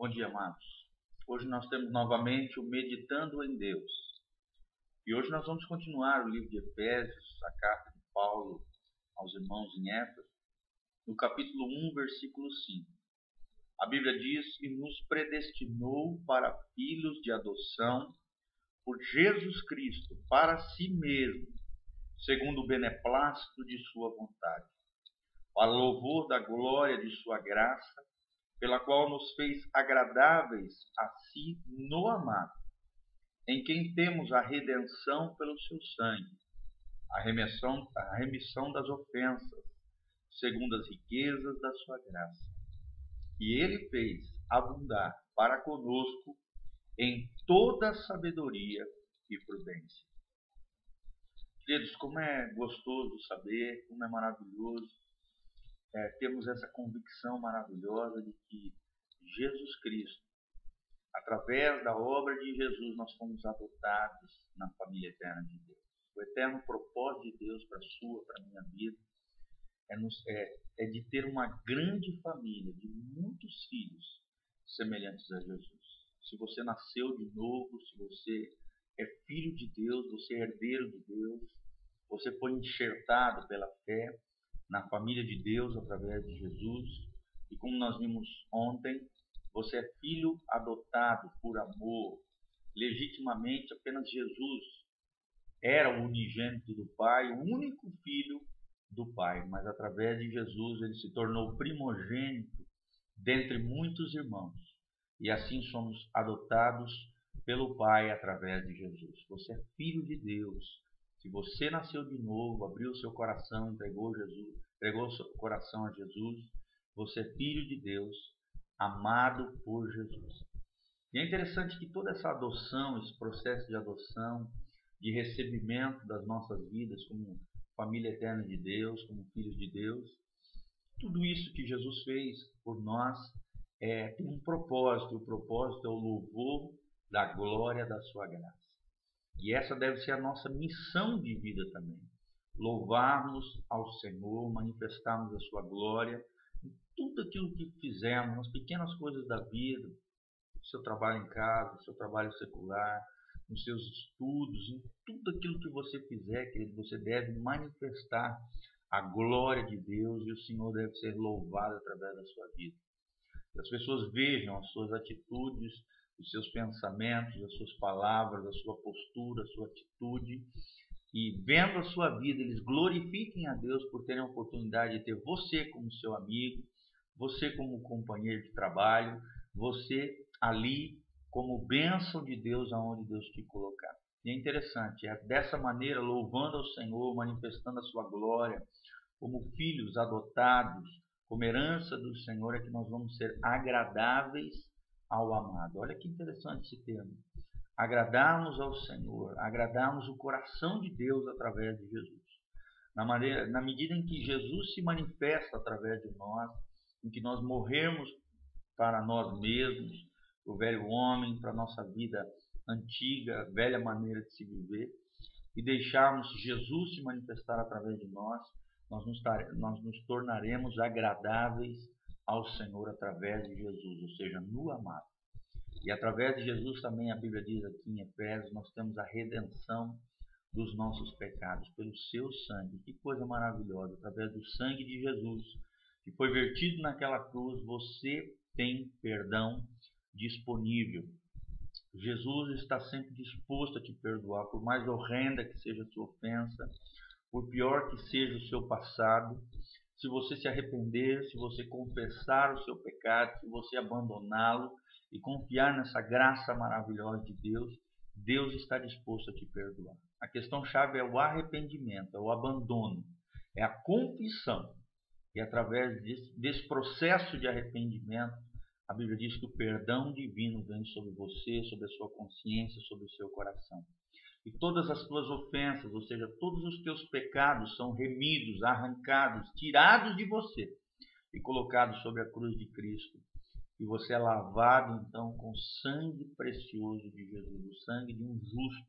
Bom dia, amados. Hoje nós temos novamente o Meditando em Deus. E hoje nós vamos continuar o livro de Efésios, a carta de Paulo aos irmãos em Éfeso, no capítulo 1, versículo 5. A Bíblia diz: E nos predestinou para filhos de adoção por Jesus Cristo, para si mesmo, segundo o beneplácito de Sua vontade, para louvor da glória de Sua graça pela qual nos fez agradáveis a si no amado, em quem temos a redenção pelo seu sangue, a remissão, a remissão das ofensas, segundo as riquezas da sua graça. E ele fez abundar para conosco em toda sabedoria e prudência. Queridos, como é gostoso saber, como é maravilhoso é, temos essa convicção maravilhosa de que Jesus Cristo, através da obra de Jesus, nós fomos adotados na família eterna de Deus. O eterno propósito de Deus para a sua, para a minha vida, é, nos, é, é de ter uma grande família de muitos filhos semelhantes a Jesus. Se você nasceu de novo, se você é filho de Deus, você é herdeiro de Deus, você foi enxertado pela fé, na família de Deus através de Jesus. E como nós vimos ontem, você é filho adotado por amor, legitimamente apenas Jesus era o unigênito do Pai, o único filho do Pai, mas através de Jesus ele se tornou primogênito dentre muitos irmãos. E assim somos adotados pelo Pai através de Jesus. Você é filho de Deus, se você nasceu de novo, abriu seu coração, entregou Jesus, entregou o seu coração a Jesus, você é filho de Deus, amado por Jesus. E é interessante que toda essa adoção, esse processo de adoção, de recebimento das nossas vidas como família eterna de Deus, como filhos de Deus, tudo isso que Jesus fez por nós é, tem um propósito. O propósito é o louvor da glória da sua graça. E essa deve ser a nossa missão de vida também. Louvarmos ao Senhor, manifestarmos a sua glória em tudo aquilo que fizemos, nas pequenas coisas da vida, no seu trabalho em casa, no seu trabalho secular, nos seus estudos, em tudo aquilo que você fizer, querido, você deve manifestar a glória de Deus e o Senhor deve ser louvado através da sua vida. Que as pessoas vejam as suas atitudes, os seus pensamentos, as suas palavras, a sua postura, a sua atitude. E vendo a sua vida, eles glorifiquem a Deus por terem a oportunidade de ter você como seu amigo, você como companheiro de trabalho, você ali como bênção de Deus aonde Deus te colocar. E é interessante, é dessa maneira, louvando ao Senhor, manifestando a sua glória, como filhos adotados, como herança do Senhor, é que nós vamos ser agradáveis ao amado. Olha que interessante esse termo. Agradarmos ao Senhor, agradarmos o coração de Deus através de Jesus. Na, maneira, na medida em que Jesus se manifesta através de nós, em que nós morremos para nós mesmos, o velho homem, para a nossa vida antiga, velha maneira de se viver, e deixarmos Jesus se manifestar através de nós, nós nos, nós nos tornaremos agradáveis ao Senhor através de Jesus, ou seja, no amado. E através de Jesus também a Bíblia diz aqui em Efésios, nós temos a redenção dos nossos pecados pelo seu sangue. Que coisa maravilhosa! Através do sangue de Jesus, que foi vertido naquela cruz, você tem perdão disponível. Jesus está sempre disposto a te perdoar, por mais horrenda que seja a sua ofensa, por pior que seja o seu passado, se você se arrepender, se você confessar o seu pecado, se você abandoná-lo e confiar nessa graça maravilhosa de Deus, Deus está disposto a te perdoar. A questão chave é o arrependimento, é o abandono, é a confissão. E através desse, desse processo de arrependimento, a Bíblia diz que o perdão divino vem sobre você, sobre a sua consciência, sobre o seu coração e todas as tuas ofensas, ou seja, todos os teus pecados são remidos, arrancados, tirados de você e colocados sobre a cruz de Cristo. E você é lavado então com o sangue precioso de Jesus, o sangue de um justo,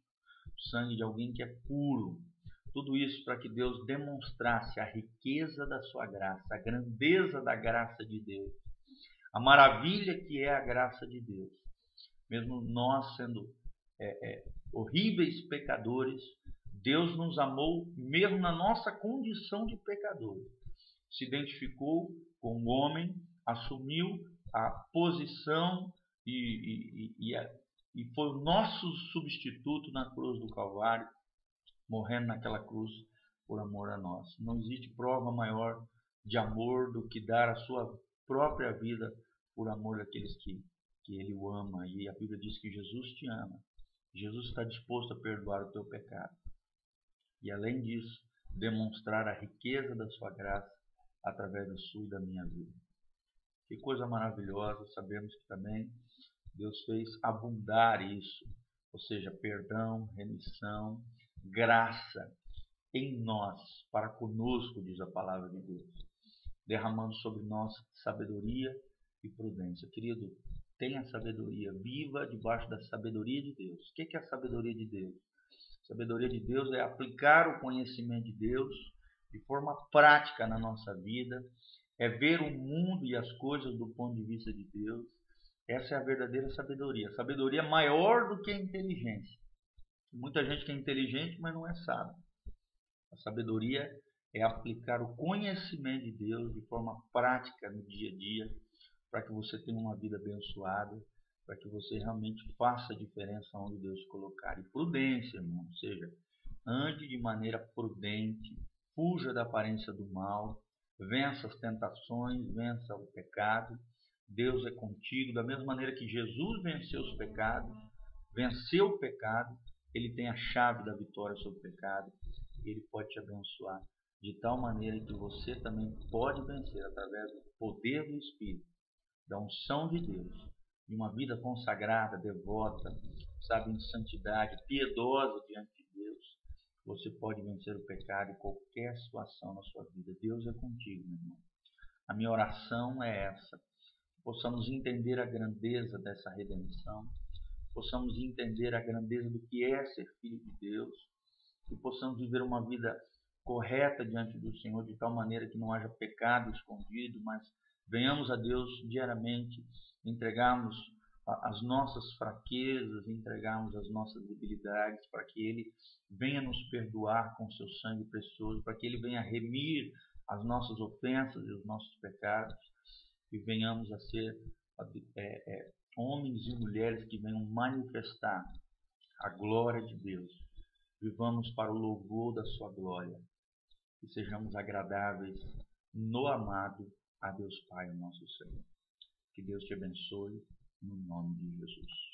o sangue de alguém que é puro. Tudo isso para que Deus demonstrasse a riqueza da sua graça, a grandeza da graça de Deus, a maravilha que é a graça de Deus. Mesmo nós sendo é, é, horríveis pecadores, Deus nos amou mesmo na nossa condição de pecadores. Se identificou com o homem, assumiu a posição e, e, e, e foi o nosso substituto na cruz do Calvário, morrendo naquela cruz por amor a nós. Não existe prova maior de amor do que dar a sua própria vida por amor daqueles que, que Ele o ama. E a Bíblia diz que Jesus te ama. Jesus está disposto a perdoar o teu pecado. E além disso, demonstrar a riqueza da sua graça através da sua e da minha vida. Que coisa maravilhosa, sabemos que também Deus fez abundar isso, ou seja, perdão, remissão, graça em nós, para conosco, diz a palavra de Deus, derramando sobre nós sabedoria e prudência. Querido, tenha sabedoria, viva debaixo da sabedoria de Deus. O que é a sabedoria de Deus? A sabedoria de Deus é aplicar o conhecimento de Deus de forma prática na nossa vida, é ver o mundo e as coisas do ponto de vista de Deus. Essa é a verdadeira sabedoria. A sabedoria é maior do que a inteligência. Muita gente que é inteligente, mas não é sábio. A sabedoria é aplicar o conhecimento de Deus de forma prática no dia a dia, para que você tenha uma vida abençoada, para que você realmente faça a diferença onde Deus colocar. E prudência, irmão, ou seja, ande de maneira prudente, fuja da aparência do mal, vença as tentações, vença o pecado. Deus é contigo, da mesma maneira que Jesus venceu os pecados, venceu o pecado, ele tem a chave da vitória sobre o pecado, ele pode te abençoar de tal maneira que você também pode vencer através do poder do Espírito, da unção de Deus, de uma vida consagrada, devota, sabe, em santidade, piedosa diante de Deus. Você pode vencer o pecado em qualquer situação na sua vida. Deus é contigo, meu irmão. A minha oração é essa. Possamos entender a grandeza dessa redenção, possamos entender a grandeza do que é ser filho de Deus, e possamos viver uma vida correta diante do Senhor, de tal maneira que não haja pecado escondido, mas venhamos a Deus diariamente, entregarmos as nossas fraquezas, entregarmos as nossas debilidades, para que Ele venha nos perdoar com seu sangue precioso, para que Ele venha remir as nossas ofensas e os nossos pecados, e venhamos a ser é, é, homens e mulheres que venham manifestar a glória de Deus. Vivamos para o louvor da Sua glória e sejamos agradáveis no amado a Deus Pai, nosso Senhor. Que Deus te abençoe, no nome de Jesus.